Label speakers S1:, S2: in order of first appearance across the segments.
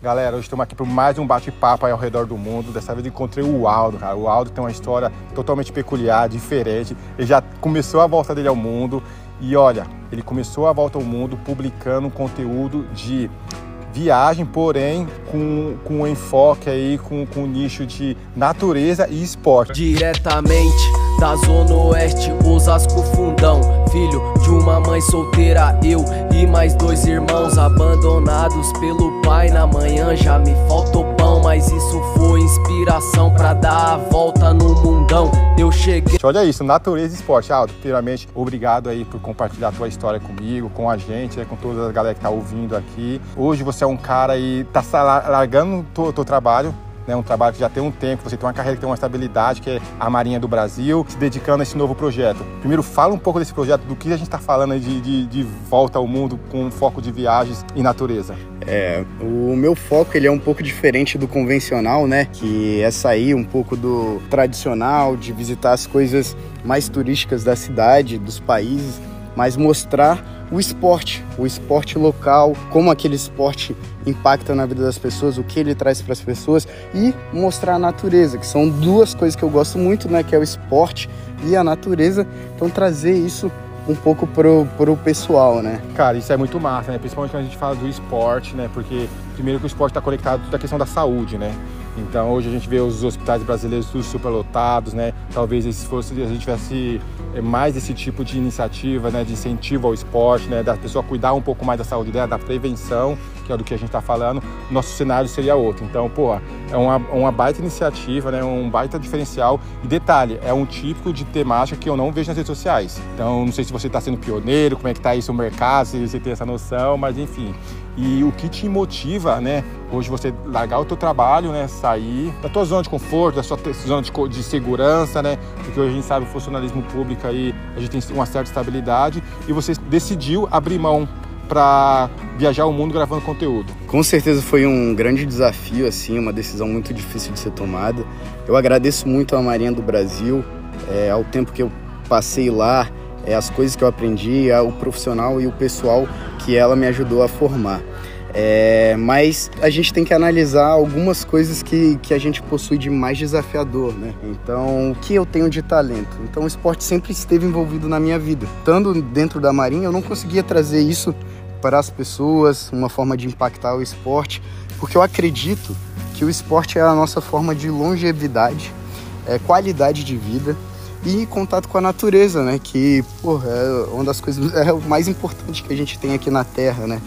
S1: Galera, hoje estamos aqui para mais um bate-papo ao redor do mundo. Dessa vez encontrei o Aldo, cara. O Aldo tem uma história totalmente peculiar, diferente. Ele já começou a volta dele ao mundo. E olha, ele começou a volta ao mundo publicando conteúdo de viagem, porém com, com enfoque aí, com, com nicho de natureza e esporte.
S2: Diretamente da Zona Oeste, Osasco Fundão. Filho de uma mãe solteira, eu e mais dois irmãos abandonados pelo pai. Na manhã já me faltou pão, mas isso foi inspiração pra dar a volta no mundão. Eu cheguei.
S1: Olha isso, natureza e esporte. Aldo, primeiramente, obrigado aí por compartilhar a tua história comigo, com a gente, com toda a galera que tá ouvindo aqui. Hoje você é um cara e tá largando o teu trabalho né, um trabalho que já tem um tempo, você tem uma carreira que tem uma estabilidade, que é a Marinha do Brasil, se dedicando a esse novo projeto. Primeiro, fala um pouco desse projeto, do que a gente está falando de, de, de, volta ao mundo com foco de viagens e natureza.
S3: É, o meu foco ele é um pouco diferente do convencional, né? Que é sair um pouco do tradicional, de visitar as coisas mais turísticas da cidade, dos países, mas mostrar o esporte, o esporte local, como aquele esporte impacta na vida das pessoas, o que ele traz para as pessoas e mostrar a natureza, que são duas coisas que eu gosto muito, né, que é o esporte e a natureza. Então trazer isso um pouco pro, pro pessoal, né?
S1: Cara, isso é muito massa, né? Principalmente quando a gente fala do esporte, né? Porque primeiro que o esporte está conectado com a questão da saúde, né? Então hoje a gente vê os hospitais brasileiros tudo superlotados, né? Talvez se fosse a gente tivesse eh, mais esse tipo de iniciativa, né, de incentivo ao esporte, né, da pessoa cuidar um pouco mais da saúde dela, da prevenção, que é do que a gente está falando, nosso cenário seria outro. Então, pô, é uma, uma baita iniciativa, né, um baita diferencial. E detalhe, é um típico de temática que eu não vejo nas redes sociais. Então, não sei se você está sendo pioneiro, como é que está isso o mercado, se você tem essa noção, mas enfim. E o que te motiva, né, hoje você largar o teu trabalho, né, sair da tua zona de conforto, da sua zona de, de segurança, né, porque hoje a gente sabe o funcionalismo público aí, a gente tem uma certa estabilidade e você decidiu abrir mão para viajar o mundo gravando conteúdo?
S3: Com certeza foi um grande desafio, assim, uma decisão muito difícil de ser tomada. Eu agradeço muito à Marinha do Brasil, é, ao tempo que eu passei lá, é, as coisas que eu aprendi, o profissional e o pessoal que ela me ajudou a formar. É, mas a gente tem que analisar algumas coisas que, que a gente possui de mais desafiador, né? Então, o que eu tenho de talento? Então, o esporte sempre esteve envolvido na minha vida. Estando dentro da Marinha, eu não conseguia trazer isso para as pessoas, uma forma de impactar o esporte, porque eu acredito que o esporte é a nossa forma de longevidade, é, qualidade de vida e contato com a natureza, né? Que, porra, é uma das coisas é o mais importante que a gente tem aqui na Terra, né?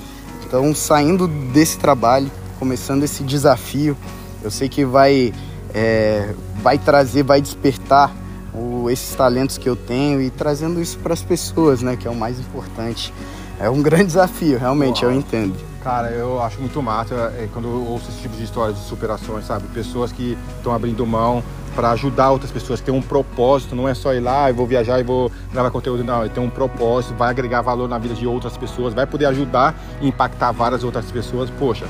S3: Então, saindo desse trabalho, começando esse desafio, eu sei que vai, é, vai trazer, vai despertar o, esses talentos que eu tenho e trazendo isso para as pessoas, né? Que é o mais importante. É um grande desafio, realmente, Uau. eu entendo.
S1: Cara, eu acho muito massa é, quando eu ouço esse tipo de histórias de superações, sabe? Pessoas que estão abrindo mão para ajudar outras pessoas, tem um propósito, não é só ir lá e vou viajar e vou gravar conteúdo, não, tem um propósito, vai agregar valor na vida de outras pessoas, vai poder ajudar e impactar várias outras pessoas, poxa.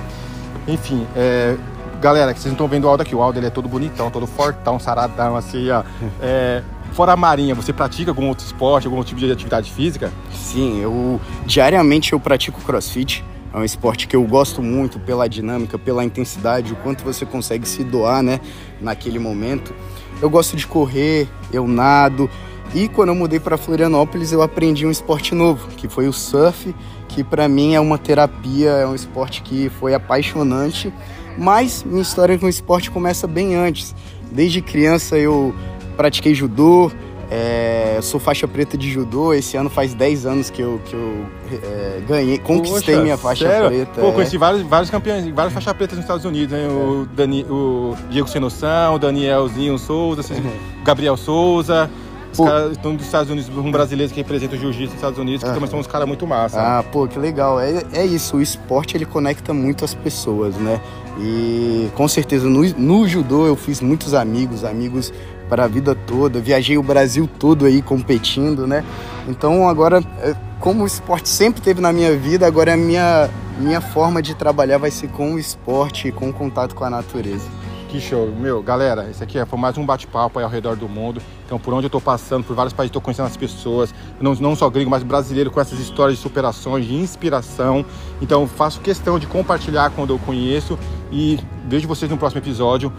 S1: Enfim, é, galera, que vocês não estão vendo o Aldo aqui, o Aldo ele é todo bonitão, todo fortão, saradão, assim, ó. É, Fora a marinha, você pratica algum outro esporte, algum tipo de atividade física?
S3: Sim, eu diariamente eu pratico crossfit. É um esporte que eu gosto muito pela dinâmica, pela intensidade, o quanto você consegue se doar, né, naquele momento. Eu gosto de correr, eu nado. E quando eu mudei para Florianópolis, eu aprendi um esporte novo, que foi o surf, que para mim é uma terapia, é um esporte que foi apaixonante. Mas minha história com o esporte começa bem antes. Desde criança eu pratiquei judô, é, sou faixa preta de judô. Esse ano faz 10 anos que eu, que eu é, ganhei, conquistei Poxa, minha faixa sério? preta.
S1: Pô, é. conheci vários, vários campeões, várias faixas pretas nos Estados Unidos, né? O, é. Dani, o Diego Senoção, o Danielzinho Souza, uhum. Gabriel Souza. Os caras estão dos Estados Unidos, um brasileiro que representa o jiu-jitsu dos Estados Unidos, que ah. também são uns caras muito massa.
S3: Ah, pô, que legal. É, é isso, o esporte ele conecta muito as pessoas, né? E com certeza no, no judô eu fiz muitos amigos, amigos para a vida toda. Viajei o Brasil todo aí competindo, né? Então agora, é, como o esporte sempre teve na minha vida, agora é a minha, minha forma de trabalhar vai ser com o esporte e com o contato com a natureza.
S1: Que show. Meu, galera, esse aqui foi mais um bate-papo ao redor do mundo. Então, por onde eu tô passando, por vários países, tô conhecendo as pessoas, não, não só gringo, mas brasileiro, com essas histórias de superações, de inspiração. Então, faço questão de compartilhar quando eu conheço e vejo vocês no próximo episódio.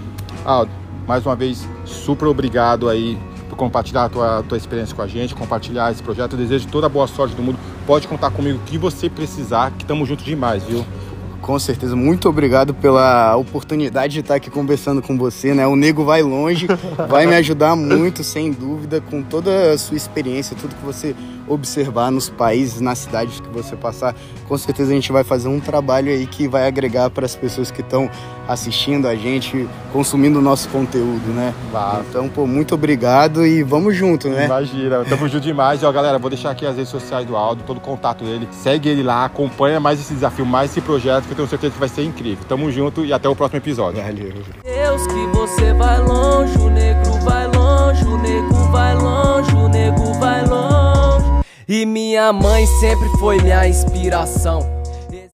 S1: Ah, mais uma vez, super obrigado aí por compartilhar a tua, tua experiência com a gente, compartilhar esse projeto. Eu desejo toda a boa sorte do mundo. Pode contar comigo o que você precisar, que estamos juntos demais, viu?
S3: Com certeza, muito obrigado pela oportunidade de estar aqui conversando com você, né? O Nego vai longe, vai me ajudar muito, sem dúvida, com toda a sua experiência, tudo que você observar nos países, nas cidades que você passar. Com certeza a gente vai fazer um trabalho aí que vai agregar para as pessoas que estão assistindo a gente, consumindo o nosso conteúdo, né?
S1: Claro.
S3: Então, pô, muito obrigado e vamos junto, né?
S1: Imagina, tamo junto demais. E, ó, galera, vou deixar aqui as redes sociais do Aldo, todo o contato dele. Segue ele lá, acompanha mais esse desafio, mais esse projeto, que eu tenho certeza que vai ser incrível. Tamo junto e até o próximo episódio.
S3: Valeu.
S2: Deus que você vai longe, o Minha mãe sempre foi minha inspiração.